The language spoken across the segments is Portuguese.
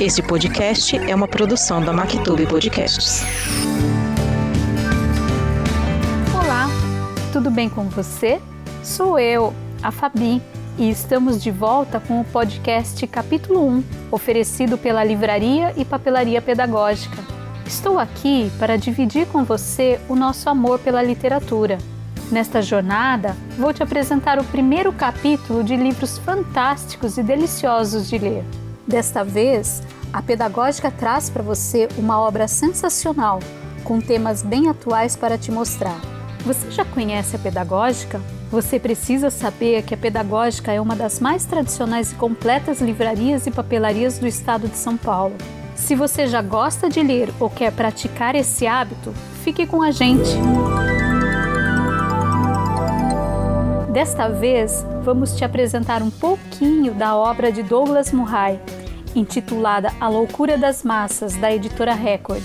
Esse podcast é uma produção da Mactube Podcasts. Olá, tudo bem com você? Sou eu, a Fabi, e estamos de volta com o podcast Capítulo 1, oferecido pela Livraria e Papelaria Pedagógica. Estou aqui para dividir com você o nosso amor pela literatura. Nesta jornada, vou te apresentar o primeiro capítulo de livros fantásticos e deliciosos de ler. Desta vez, a Pedagógica traz para você uma obra sensacional, com temas bem atuais para te mostrar. Você já conhece a Pedagógica? Você precisa saber que a Pedagógica é uma das mais tradicionais e completas livrarias e papelarias do estado de São Paulo. Se você já gosta de ler ou quer praticar esse hábito, fique com a gente. Desta vez, vamos te apresentar um pouquinho da obra de Douglas Murray, intitulada A Loucura das Massas, da editora Record.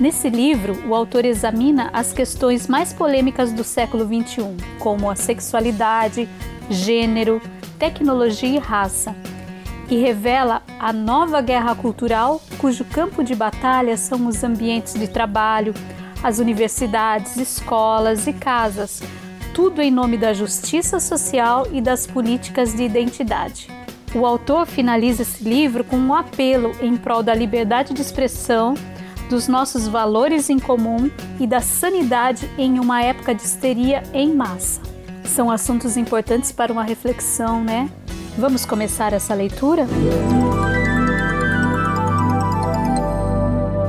Nesse livro, o autor examina as questões mais polêmicas do século XXI, como a sexualidade, gênero, tecnologia e raça, e revela a nova guerra cultural cujo campo de batalha são os ambientes de trabalho, as universidades, escolas e casas, tudo em nome da justiça social e das políticas de identidade. O autor finaliza esse livro com um apelo em prol da liberdade de expressão, dos nossos valores em comum e da sanidade em uma época de histeria em massa. São assuntos importantes para uma reflexão, né? Vamos começar essa leitura?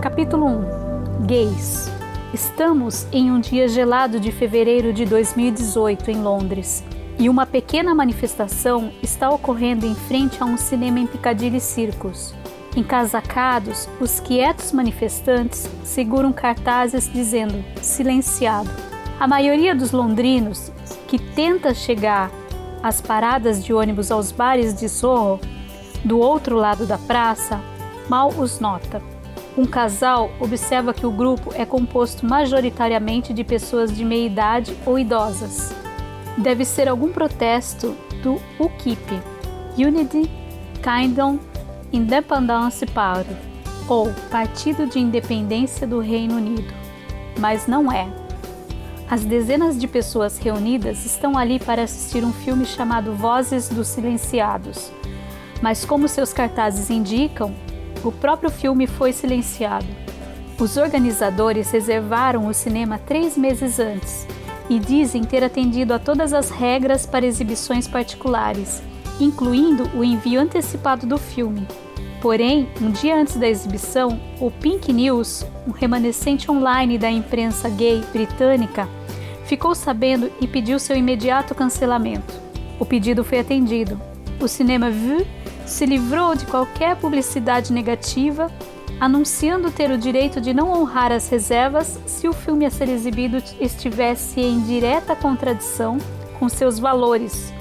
Capítulo 1 Gays Estamos em um dia gelado de fevereiro de 2018 em Londres e uma pequena manifestação está ocorrendo em frente a um cinema em Piccadilly Circus. Encasacados, os quietos manifestantes seguram cartazes dizendo silenciado. A maioria dos londrinos que tenta chegar às paradas de ônibus aos bares de Soho, do outro lado da praça, mal os nota. Um casal observa que o grupo é composto majoritariamente de pessoas de meia idade ou idosas. Deve ser algum protesto do UKIP, Unity Kingdom Independence Party, ou Partido de Independência do Reino Unido, mas não é. As dezenas de pessoas reunidas estão ali para assistir um filme chamado Vozes dos Silenciados, mas como seus cartazes indicam, o próprio filme foi silenciado. Os organizadores reservaram o cinema três meses antes e dizem ter atendido a todas as regras para exibições particulares, incluindo o envio antecipado do filme. Porém, um dia antes da exibição, o Pink News, um remanescente online da imprensa gay britânica, ficou sabendo e pediu seu imediato cancelamento. O pedido foi atendido. O cinema Vue se livrou de qualquer publicidade negativa anunciando ter o direito de não honrar as reservas se o filme a ser exibido estivesse em direta contradição com seus valores.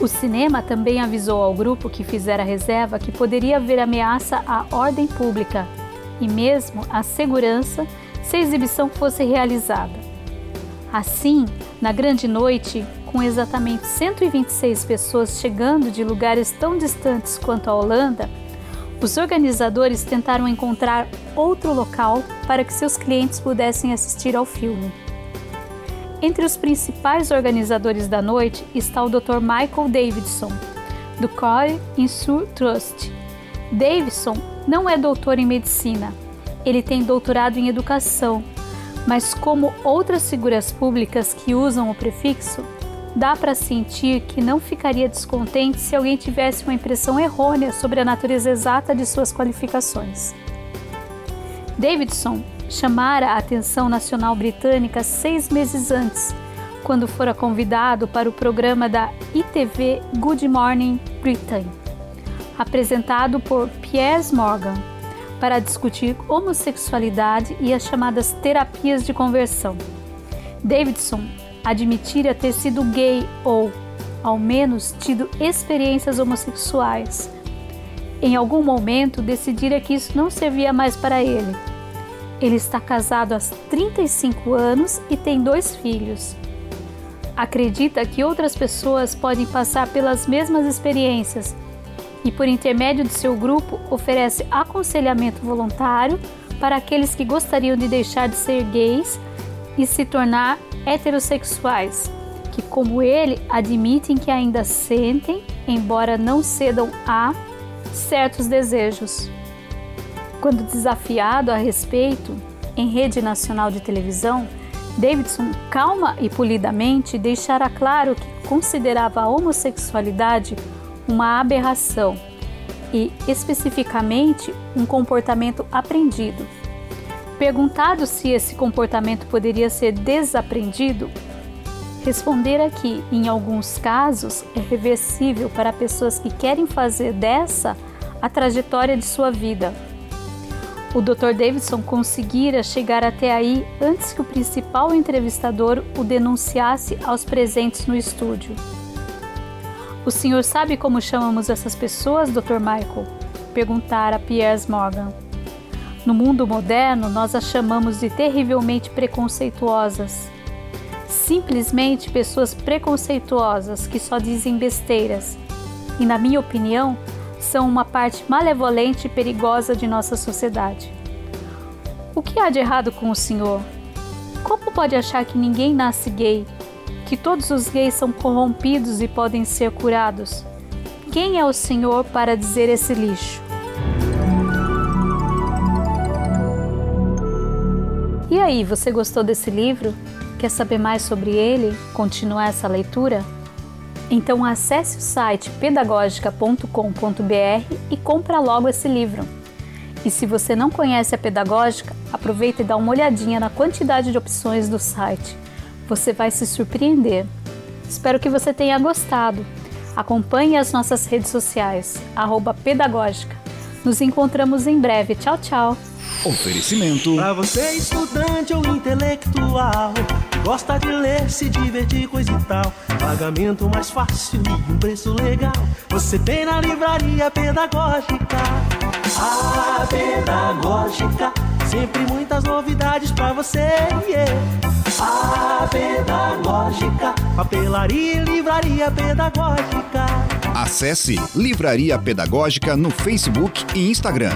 O cinema também avisou ao grupo que fizera a reserva que poderia haver ameaça à ordem pública e mesmo à segurança se a exibição fosse realizada. Assim, na grande noite, com exatamente 126 pessoas chegando de lugares tão distantes quanto a Holanda, os organizadores tentaram encontrar outro local para que seus clientes pudessem assistir ao filme. Entre os principais organizadores da noite está o Dr. Michael Davidson, do Core Insure Trust. Davidson não é doutor em medicina, ele tem doutorado em educação, mas como outras figuras públicas que usam o prefixo, dá para sentir que não ficaria descontente se alguém tivesse uma impressão errônea sobre a natureza exata de suas qualificações. Davidson chamara a atenção nacional britânica seis meses antes, quando fora convidado para o programa da ITV Good Morning Britain, apresentado por Piers Morgan, para discutir homossexualidade e as chamadas terapias de conversão. Davidson admitira ter sido gay ou, ao menos, tido experiências homossexuais. Em algum momento, decidira que isso não servia mais para ele. Ele está casado há 35 anos e tem dois filhos. Acredita que outras pessoas podem passar pelas mesmas experiências e, por intermédio de seu grupo, oferece aconselhamento voluntário para aqueles que gostariam de deixar de ser gays e se tornar heterossexuais, que, como ele, admitem que ainda sentem, embora não cedam a, certos desejos. Quando desafiado a respeito, em rede nacional de televisão, Davidson calma e polidamente deixara claro que considerava a homossexualidade uma aberração e, especificamente, um comportamento aprendido. Perguntado se esse comportamento poderia ser desaprendido, respondera que, em alguns casos, é reversível para pessoas que querem fazer dessa a trajetória de sua vida. O Dr. Davidson conseguira chegar até aí antes que o principal entrevistador o denunciasse aos presentes no estúdio. O senhor sabe como chamamos essas pessoas, Dr. Michael? Perguntara Piers Morgan. No mundo moderno, nós as chamamos de terrivelmente preconceituosas. Simplesmente pessoas preconceituosas que só dizem besteiras. E, na minha opinião, são uma parte malevolente e perigosa de nossa sociedade. O que há de errado com o senhor? Como pode achar que ninguém nasce gay que todos os gays são corrompidos e podem ser curados. Quem é o Senhor para dizer esse lixo? Aí, você gostou desse livro? Quer saber mais sobre ele? Continuar essa leitura? Então acesse o site pedagogica.com.br e compra logo esse livro. E se você não conhece a Pedagógica, aproveita e dá uma olhadinha na quantidade de opções do site você vai se surpreender. Espero que você tenha gostado. Acompanhe as nossas redes sociais, pedagógica. Nos encontramos em breve. Tchau, tchau. Oferecimento. Pra você, estudante ou intelectual, gosta de ler, se divertir, coisa e tal. Pagamento mais fácil e um preço legal. Você tem na livraria pedagógica. A pedagógica, sempre muitas novidades pra você. Yeah. A pedagógica, papelaria e livraria pedagógica. Acesse Livraria Pedagógica no Facebook e Instagram.